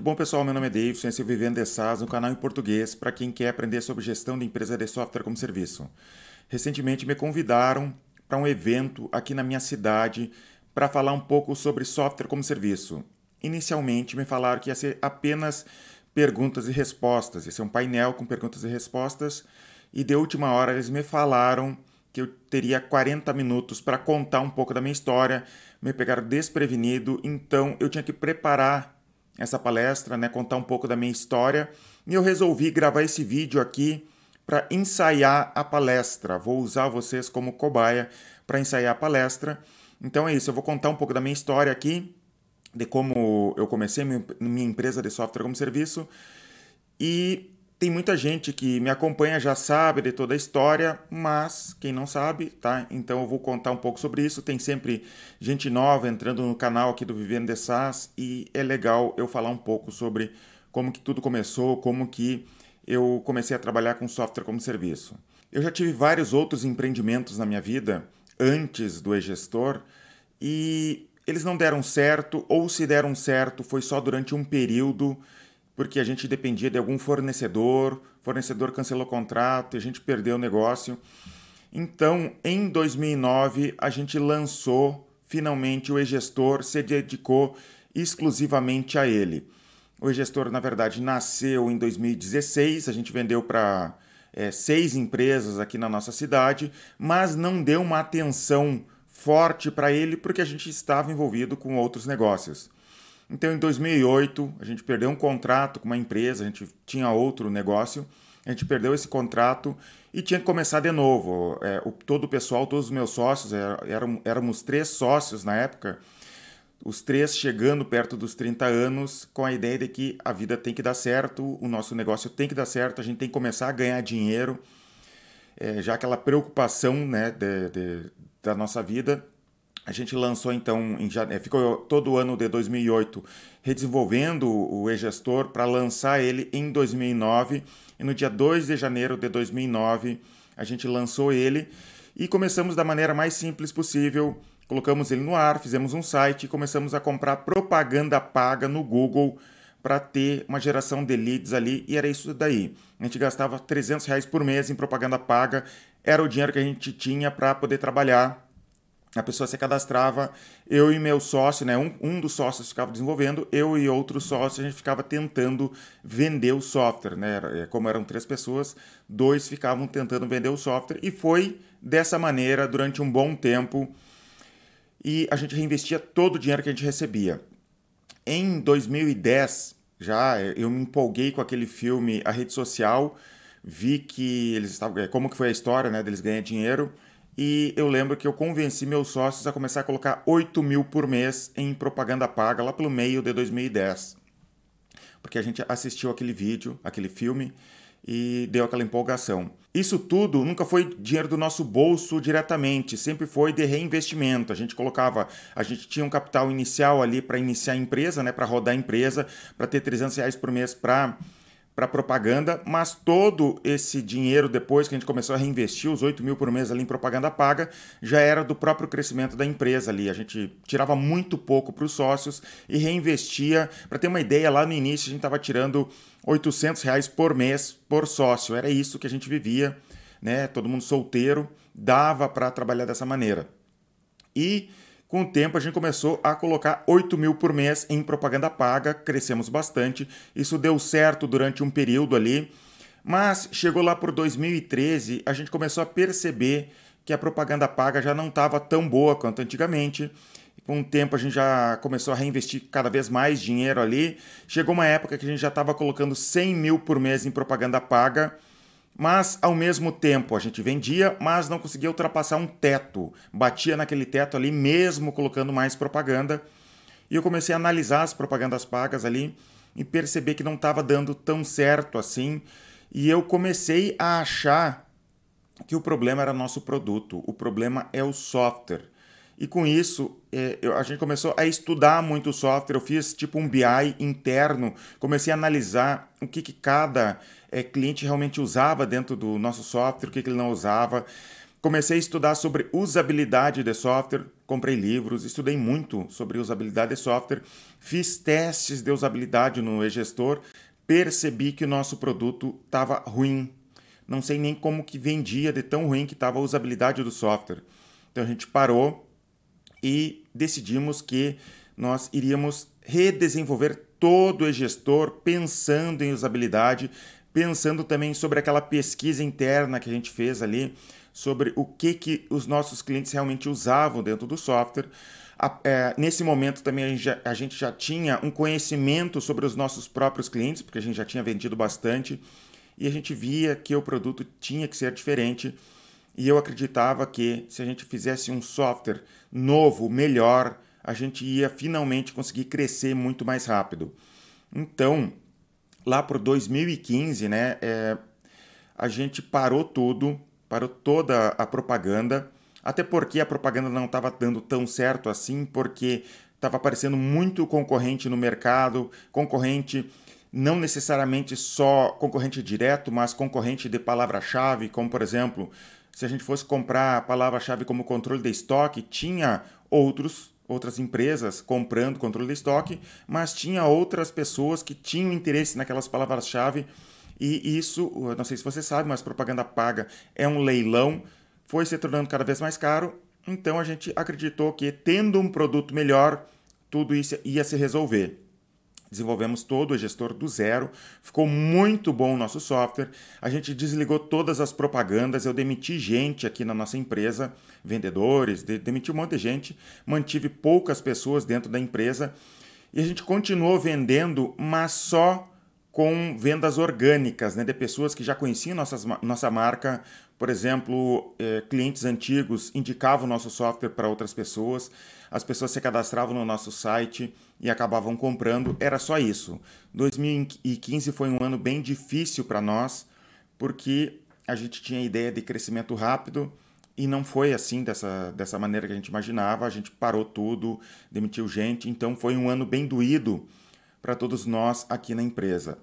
Tudo bom, pessoal? Meu nome é Davidson, esse é o Vivendo de SaaS, um canal em português para quem quer aprender sobre gestão de empresa de software como serviço. Recentemente me convidaram para um evento aqui na minha cidade para falar um pouco sobre software como serviço. Inicialmente me falaram que ia ser apenas perguntas e respostas, ia ser um painel com perguntas e respostas, e de última hora eles me falaram que eu teria 40 minutos para contar um pouco da minha história, me pegaram desprevenido, então eu tinha que preparar essa palestra, né, contar um pouco da minha história, e eu resolvi gravar esse vídeo aqui para ensaiar a palestra. Vou usar vocês como cobaia para ensaiar a palestra. Então é isso, eu vou contar um pouco da minha história aqui, de como eu comecei minha empresa de software como serviço. E tem muita gente que me acompanha já sabe de toda a história, mas quem não sabe, tá? Então eu vou contar um pouco sobre isso. Tem sempre gente nova entrando no canal aqui do Vivendo de SaaS e é legal eu falar um pouco sobre como que tudo começou, como que eu comecei a trabalhar com software como serviço. Eu já tive vários outros empreendimentos na minha vida antes do e-gestor e eles não deram certo ou se deram certo foi só durante um período porque a gente dependia de algum fornecedor, fornecedor cancelou o contrato e a gente perdeu o negócio. Então, em 2009, a gente lançou finalmente o e-gestor, se dedicou exclusivamente a ele. O e-gestor, na verdade, nasceu em 2016, a gente vendeu para é, seis empresas aqui na nossa cidade, mas não deu uma atenção forte para ele porque a gente estava envolvido com outros negócios. Então, em 2008, a gente perdeu um contrato com uma empresa, a gente tinha outro negócio, a gente perdeu esse contrato e tinha que começar de novo. É, o, todo o pessoal, todos os meus sócios, eram, éramos três sócios na época, os três chegando perto dos 30 anos, com a ideia de que a vida tem que dar certo, o nosso negócio tem que dar certo, a gente tem que começar a ganhar dinheiro, é, já aquela preocupação né, de, de, da nossa vida a gente lançou então, em, é, ficou todo o ano de 2008 redesenvolvendo o e-gestor para lançar ele em 2009. E no dia 2 de janeiro de 2009 a gente lançou ele e começamos da maneira mais simples possível. Colocamos ele no ar, fizemos um site e começamos a comprar propaganda paga no Google para ter uma geração de leads ali e era isso daí. A gente gastava 300 reais por mês em propaganda paga, era o dinheiro que a gente tinha para poder trabalhar a pessoa se cadastrava, eu e meu sócio, né, um, um dos sócios ficava desenvolvendo, eu e outro sócio a gente ficava tentando vender o software, né, é, como eram três pessoas, dois ficavam tentando vender o software e foi dessa maneira durante um bom tempo e a gente reinvestia todo o dinheiro que a gente recebia. Em 2010, já eu me empolguei com aquele filme A Rede Social, vi que eles estavam, é, como que foi a história, né, deles ganhar dinheiro e eu lembro que eu convenci meus sócios a começar a colocar 8 mil por mês em propaganda paga lá pelo meio de 2010. Porque a gente assistiu aquele vídeo, aquele filme, e deu aquela empolgação. Isso tudo nunca foi dinheiro do nosso bolso diretamente, sempre foi de reinvestimento. A gente colocava, a gente tinha um capital inicial ali para iniciar a empresa, né, para rodar a empresa, para ter 300 reais por mês para para propaganda, mas todo esse dinheiro depois que a gente começou a reinvestir, os 8 mil por mês ali em propaganda paga, já era do próprio crescimento da empresa ali. A gente tirava muito pouco para os sócios e reinvestia. Para ter uma ideia, lá no início a gente estava tirando 800 reais por mês por sócio. Era isso que a gente vivia, né? Todo mundo solteiro, dava para trabalhar dessa maneira. E com o tempo, a gente começou a colocar 8 mil por mês em propaganda paga, crescemos bastante. Isso deu certo durante um período ali, mas chegou lá por 2013, a gente começou a perceber que a propaganda paga já não estava tão boa quanto antigamente. Com o tempo, a gente já começou a reinvestir cada vez mais dinheiro ali. Chegou uma época que a gente já estava colocando 100 mil por mês em propaganda paga mas, ao mesmo tempo, a gente vendia, mas não conseguia ultrapassar um teto. Batia naquele teto ali, mesmo colocando mais propaganda. E eu comecei a analisar as propagandas pagas ali e perceber que não estava dando tão certo assim. E eu comecei a achar que o problema era nosso produto, o problema é o software. E com isso, é, eu, a gente começou a estudar muito o software. Eu fiz tipo um BI interno, comecei a analisar o que, que cada é, cliente realmente usava dentro do nosso software, o que, que ele não usava. Comecei a estudar sobre usabilidade de software, comprei livros, estudei muito sobre usabilidade de software, fiz testes de usabilidade no e-gestor, percebi que o nosso produto estava ruim. Não sei nem como que vendia de tão ruim que estava a usabilidade do software. Então a gente parou e decidimos que nós iríamos redesenvolver todo o e-gestor pensando em usabilidade, pensando também sobre aquela pesquisa interna que a gente fez ali sobre o que, que os nossos clientes realmente usavam dentro do software. É, nesse momento também a gente, já, a gente já tinha um conhecimento sobre os nossos próprios clientes, porque a gente já tinha vendido bastante, e a gente via que o produto tinha que ser diferente. E eu acreditava que se a gente fizesse um software novo, melhor, a gente ia finalmente conseguir crescer muito mais rápido. Então, lá por 2015, né, é, a gente parou tudo, parou toda a propaganda, até porque a propaganda não estava dando tão certo assim, porque estava aparecendo muito concorrente no mercado, concorrente não necessariamente só concorrente direto, mas concorrente de palavra-chave, como por exemplo, se a gente fosse comprar a palavra-chave como controle de estoque, tinha outros outras empresas comprando controle de estoque, mas tinha outras pessoas que tinham interesse naquelas palavras-chave e isso, não sei se você sabe, mas propaganda paga é um leilão, foi se tornando cada vez mais caro. Então a gente acreditou que tendo um produto melhor, tudo isso ia se resolver. Desenvolvemos todo o gestor do zero, ficou muito bom o nosso software. A gente desligou todas as propagandas, eu demiti gente aqui na nossa empresa, vendedores, demiti um monte de gente, mantive poucas pessoas dentro da empresa e a gente continuou vendendo, mas só com vendas orgânicas, né, de pessoas que já conheciam nossas, nossa marca. Por exemplo, eh, clientes antigos indicavam nosso software para outras pessoas, as pessoas se cadastravam no nosso site e acabavam comprando. Era só isso. 2015 foi um ano bem difícil para nós, porque a gente tinha ideia de crescimento rápido e não foi assim dessa, dessa maneira que a gente imaginava. A gente parou tudo, demitiu gente, então foi um ano bem doído para todos nós aqui na empresa.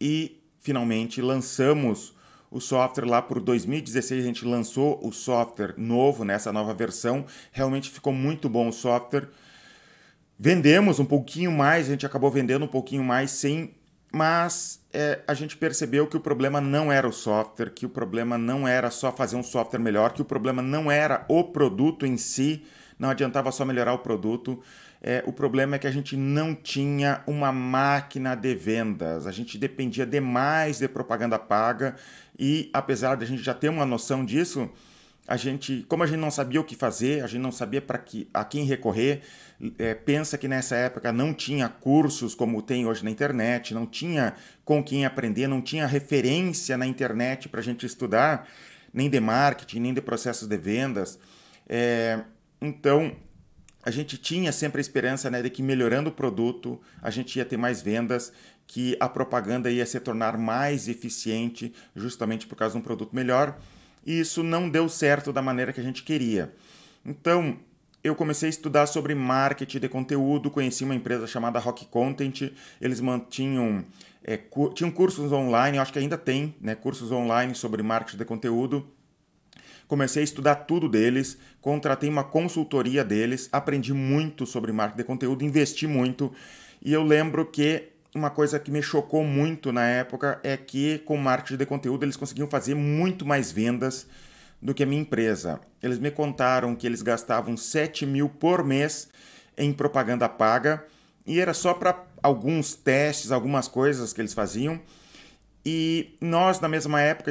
E finalmente lançamos o software lá por 2016 a gente lançou o software novo nessa nova versão. Realmente ficou muito bom o software. Vendemos um pouquinho mais, a gente acabou vendendo um pouquinho mais sim, mas é, a gente percebeu que o problema não era o software, que o problema não era só fazer um software melhor, que o problema não era o produto em si, não adiantava só melhorar o produto. É, o problema é que a gente não tinha uma máquina de vendas, a gente dependia demais de propaganda paga e, apesar de a gente já ter uma noção disso, a gente, como a gente não sabia o que fazer, a gente não sabia para que, a quem recorrer, é, pensa que nessa época não tinha cursos como tem hoje na internet, não tinha com quem aprender, não tinha referência na internet para a gente estudar, nem de marketing, nem de processos de vendas. É, então, a gente tinha sempre a esperança né, de que melhorando o produto a gente ia ter mais vendas, que a propaganda ia se tornar mais eficiente justamente por causa de um produto melhor. E isso não deu certo da maneira que a gente queria. Então, eu comecei a estudar sobre marketing de conteúdo, conheci uma empresa chamada Rock Content, eles mantinham é, cu tinham cursos online, acho que ainda tem, né, cursos online sobre marketing de conteúdo comecei a estudar tudo deles, contratei uma consultoria deles, aprendi muito sobre marketing de conteúdo, investi muito. E eu lembro que uma coisa que me chocou muito na época é que com marketing de conteúdo eles conseguiam fazer muito mais vendas do que a minha empresa. Eles me contaram que eles gastavam 7 mil por mês em propaganda paga e era só para alguns testes, algumas coisas que eles faziam. E nós, na mesma época,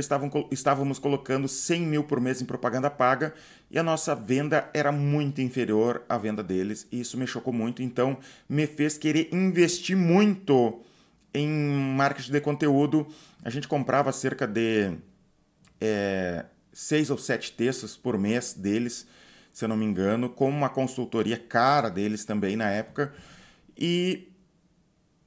estávamos colocando 100 mil por mês em propaganda paga e a nossa venda era muito inferior à venda deles. E isso me chocou muito, então me fez querer investir muito em marketing de conteúdo. A gente comprava cerca de é, seis ou sete textos por mês deles, se eu não me engano, com uma consultoria cara deles também na época. E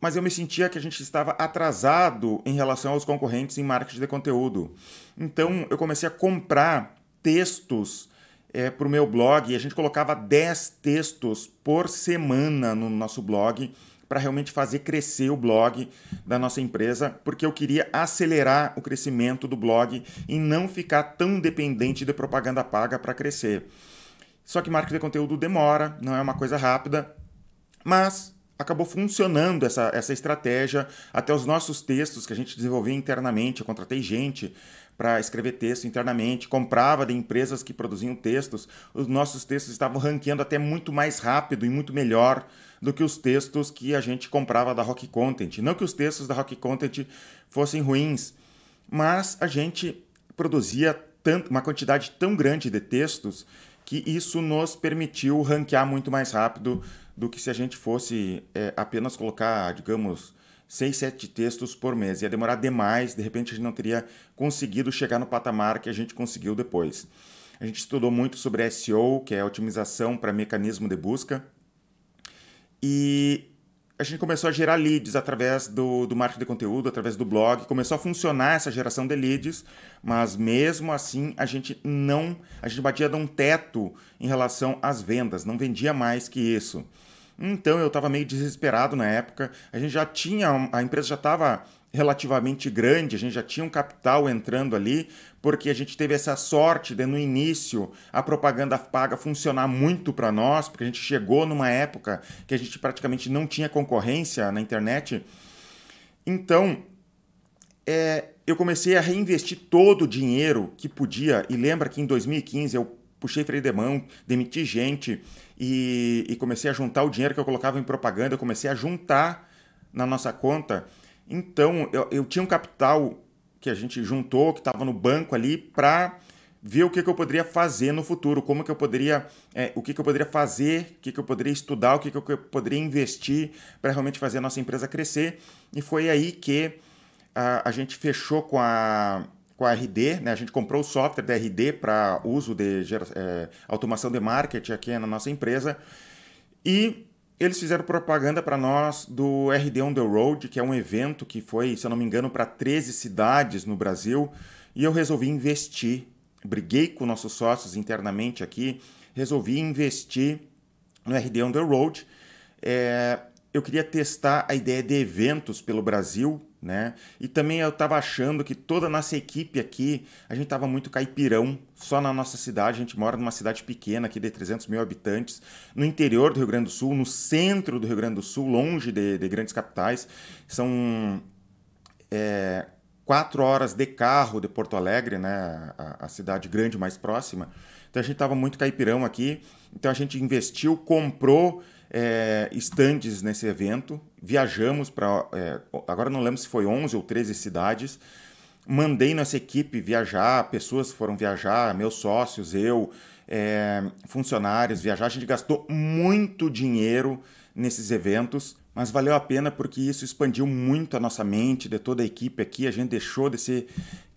mas eu me sentia que a gente estava atrasado em relação aos concorrentes em marketing de conteúdo. Então eu comecei a comprar textos é, para o meu blog e a gente colocava 10 textos por semana no nosso blog para realmente fazer crescer o blog da nossa empresa, porque eu queria acelerar o crescimento do blog e não ficar tão dependente de propaganda paga para crescer. Só que marketing de conteúdo demora, não é uma coisa rápida, mas acabou funcionando essa, essa estratégia. Até os nossos textos que a gente desenvolvia internamente, eu contratei gente para escrever texto internamente, comprava de empresas que produziam textos. Os nossos textos estavam ranqueando até muito mais rápido e muito melhor do que os textos que a gente comprava da Rock Content. Não que os textos da Rock Content fossem ruins, mas a gente produzia tanto, uma quantidade tão grande de textos que isso nos permitiu ranquear muito mais rápido do que se a gente fosse é, apenas colocar, digamos, seis, sete textos por mês. Ia demorar demais, de repente a gente não teria conseguido chegar no patamar que a gente conseguiu depois. A gente estudou muito sobre SEO, que é otimização para mecanismo de busca. E a gente começou a gerar leads através do, do marketing de conteúdo, através do blog, começou a funcionar essa geração de leads, mas mesmo assim a gente não, a gente batia de um teto em relação às vendas, não vendia mais que isso. Então eu estava meio desesperado na época. A gente já tinha, a empresa já estava relativamente grande, a gente já tinha um capital entrando ali, porque a gente teve essa sorte de no início a propaganda paga funcionar muito para nós, porque a gente chegou numa época que a gente praticamente não tinha concorrência na internet. Então, é, eu comecei a reinvestir todo o dinheiro que podia, e lembra que em 2015 eu puxei freio de mão, demiti gente e, e comecei a juntar o dinheiro que eu colocava em propaganda, eu comecei a juntar na nossa conta. Então, eu, eu tinha um capital que a gente juntou, que estava no banco ali, para ver o que, que, eu poderia fazer no futuro, como que eu poderia, é, o que, que, eu poderia fazer, o que, que eu poderia estudar, o que, eu poderia investir para realmente fazer a nossa empresa crescer. E foi aí que a, a gente fechou com a com a RD, né? a gente comprou o software da RD para uso de é, automação de marketing aqui na nossa empresa e eles fizeram propaganda para nós do RD On The Road, que é um evento que foi, se eu não me engano, para 13 cidades no Brasil e eu resolvi investir, briguei com nossos sócios internamente aqui, resolvi investir no RD On The Road. É, eu queria testar a ideia de eventos pelo Brasil, né? E também eu estava achando que toda a nossa equipe aqui, a gente estava muito caipirão, só na nossa cidade. A gente mora numa cidade pequena aqui de 300 mil habitantes, no interior do Rio Grande do Sul, no centro do Rio Grande do Sul, longe de, de grandes capitais. São é, quatro horas de carro de Porto Alegre, né? a, a cidade grande mais próxima. Então a gente estava muito caipirão aqui. Então a gente investiu, comprou é, estandes nesse evento, viajamos para. É, agora não lembro se foi 11 ou 13 cidades. Mandei nossa equipe viajar, pessoas foram viajar, meus sócios, eu, é, funcionários viajar. A gente gastou muito dinheiro nesses eventos, mas valeu a pena porque isso expandiu muito a nossa mente, de toda a equipe aqui. A gente deixou de ser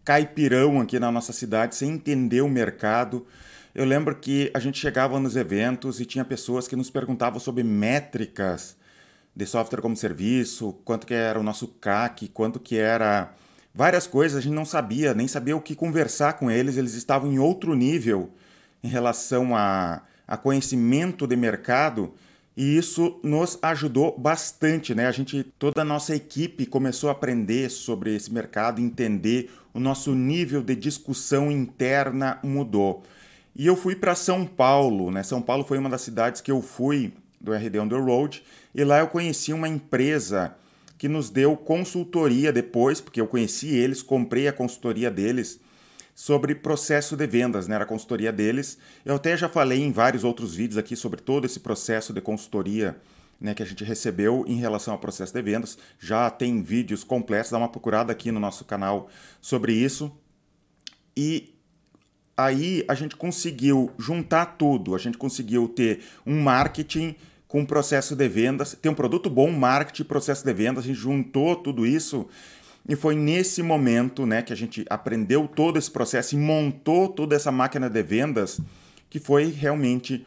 caipirão aqui na nossa cidade, sem entender o mercado. Eu lembro que a gente chegava nos eventos e tinha pessoas que nos perguntavam sobre métricas de software como serviço, quanto que era o nosso CAC, quanto que era várias coisas, a gente não sabia, nem sabia o que conversar com eles, eles estavam em outro nível em relação a, a conhecimento de mercado e isso nos ajudou bastante, né? A gente, toda a nossa equipe começou a aprender sobre esse mercado, entender o nosso nível de discussão interna mudou. E eu fui para São Paulo, né? São Paulo foi uma das cidades que eu fui do RD On The Road, e lá eu conheci uma empresa que nos deu consultoria depois, porque eu conheci eles, comprei a consultoria deles sobre processo de vendas, né? Era a consultoria deles. Eu até já falei em vários outros vídeos aqui sobre todo esse processo de consultoria né, que a gente recebeu em relação ao processo de vendas. Já tem vídeos completos, dá uma procurada aqui no nosso canal sobre isso. E aí a gente conseguiu juntar tudo, a gente conseguiu ter um marketing com processo de vendas, ter um produto bom, marketing, processo de vendas, a gente juntou tudo isso e foi nesse momento né, que a gente aprendeu todo esse processo e montou toda essa máquina de vendas que foi realmente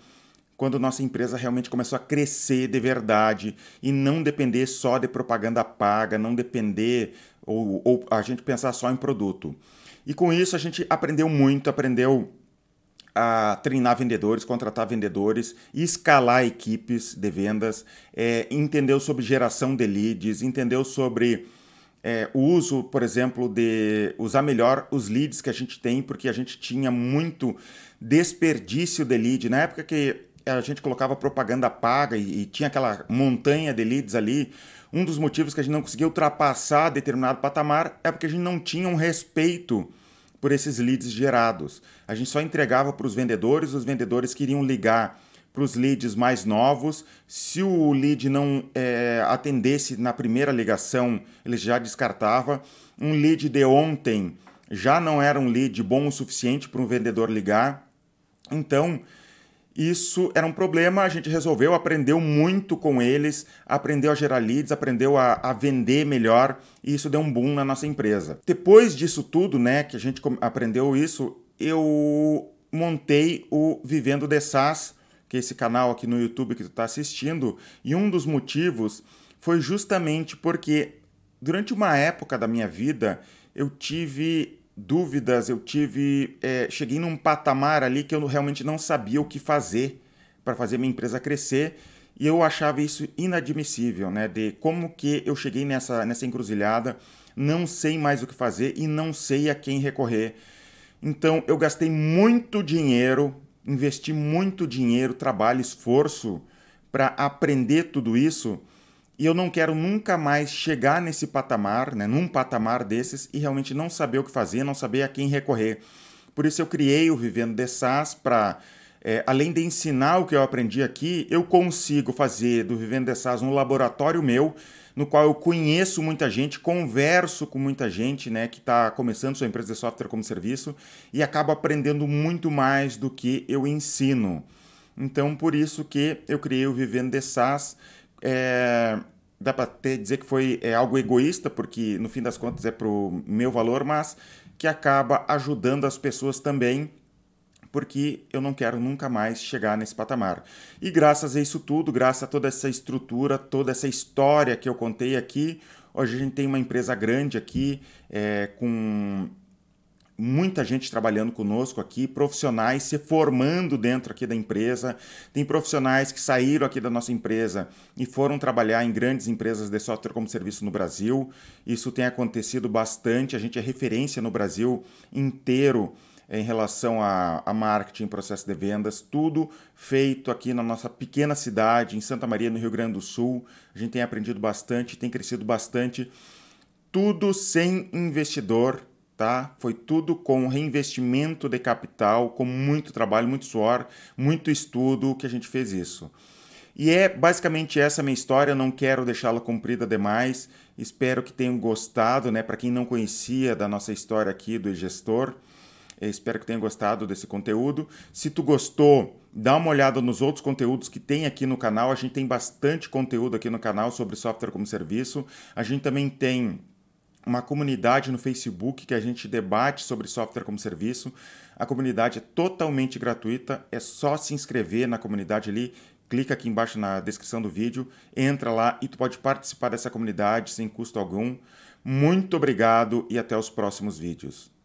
quando nossa empresa realmente começou a crescer de verdade e não depender só de propaganda paga, não depender ou, ou a gente pensar só em produto. E com isso a gente aprendeu muito, aprendeu a treinar vendedores, contratar vendedores, escalar equipes de vendas, é, entendeu sobre geração de leads, entendeu sobre é, o uso, por exemplo, de usar melhor os leads que a gente tem, porque a gente tinha muito desperdício de lead. Na época que a gente colocava propaganda paga e, e tinha aquela montanha de leads ali, um dos motivos que a gente não conseguia ultrapassar determinado patamar é porque a gente não tinha um respeito por esses leads gerados. A gente só entregava para os vendedores, os vendedores queriam ligar para os leads mais novos. Se o lead não é, atendesse na primeira ligação, ele já descartava. Um lead de ontem já não era um lead bom o suficiente para um vendedor ligar. Então, isso era um problema, a gente resolveu, aprendeu muito com eles, aprendeu a gerar leads, aprendeu a, a, vender melhor e isso deu um boom na nossa empresa. Depois disso tudo, né, que a gente aprendeu isso, eu montei o Vivendo de SaaS, que é esse canal aqui no YouTube que tu está assistindo, e um dos motivos foi justamente porque durante uma época da minha vida eu tive dúvidas, eu tive. É, cheguei num patamar ali que eu realmente não sabia o que fazer para fazer minha empresa crescer e eu achava isso inadmissível, né? De como que eu cheguei nessa, nessa encruzilhada, não sei mais o que fazer e não sei a quem recorrer. Então eu gastei muito dinheiro, investi muito dinheiro, trabalho, esforço para aprender tudo isso e eu não quero nunca mais chegar nesse patamar, né, num patamar desses, e realmente não saber o que fazer, não saber a quem recorrer. Por isso eu criei o Vivendo de SaaS para, é, além de ensinar o que eu aprendi aqui, eu consigo fazer do Vivendo de SaaS um laboratório meu, no qual eu conheço muita gente, converso com muita gente né, que está começando sua empresa de software como serviço e acabo aprendendo muito mais do que eu ensino. Então, por isso que eu criei o Vivendo de SaaS, é, dá para dizer que foi é, algo egoísta, porque no fim das contas é para o meu valor, mas que acaba ajudando as pessoas também, porque eu não quero nunca mais chegar nesse patamar. E graças a isso tudo, graças a toda essa estrutura, toda essa história que eu contei aqui, hoje a gente tem uma empresa grande aqui, é, com muita gente trabalhando conosco aqui, profissionais se formando dentro aqui da empresa. Tem profissionais que saíram aqui da nossa empresa e foram trabalhar em grandes empresas de software como serviço no Brasil. Isso tem acontecido bastante. A gente é referência no Brasil inteiro em relação a, a marketing, processo de vendas, tudo feito aqui na nossa pequena cidade, em Santa Maria, no Rio Grande do Sul. A gente tem aprendido bastante, tem crescido bastante. Tudo sem investidor, tá? Foi tudo com reinvestimento de capital, com muito trabalho, muito suor, muito estudo que a gente fez isso. E é basicamente essa minha história, não quero deixá-la comprida demais. Espero que tenham gostado, né? Para quem não conhecia da nossa história aqui do gestor, espero que tenham gostado desse conteúdo. Se tu gostou, dá uma olhada nos outros conteúdos que tem aqui no canal. A gente tem bastante conteúdo aqui no canal sobre software como serviço. A gente também tem uma comunidade no Facebook que a gente debate sobre software como serviço. A comunidade é totalmente gratuita, é só se inscrever na comunidade ali, clica aqui embaixo na descrição do vídeo, entra lá e tu pode participar dessa comunidade sem custo algum. Muito obrigado e até os próximos vídeos.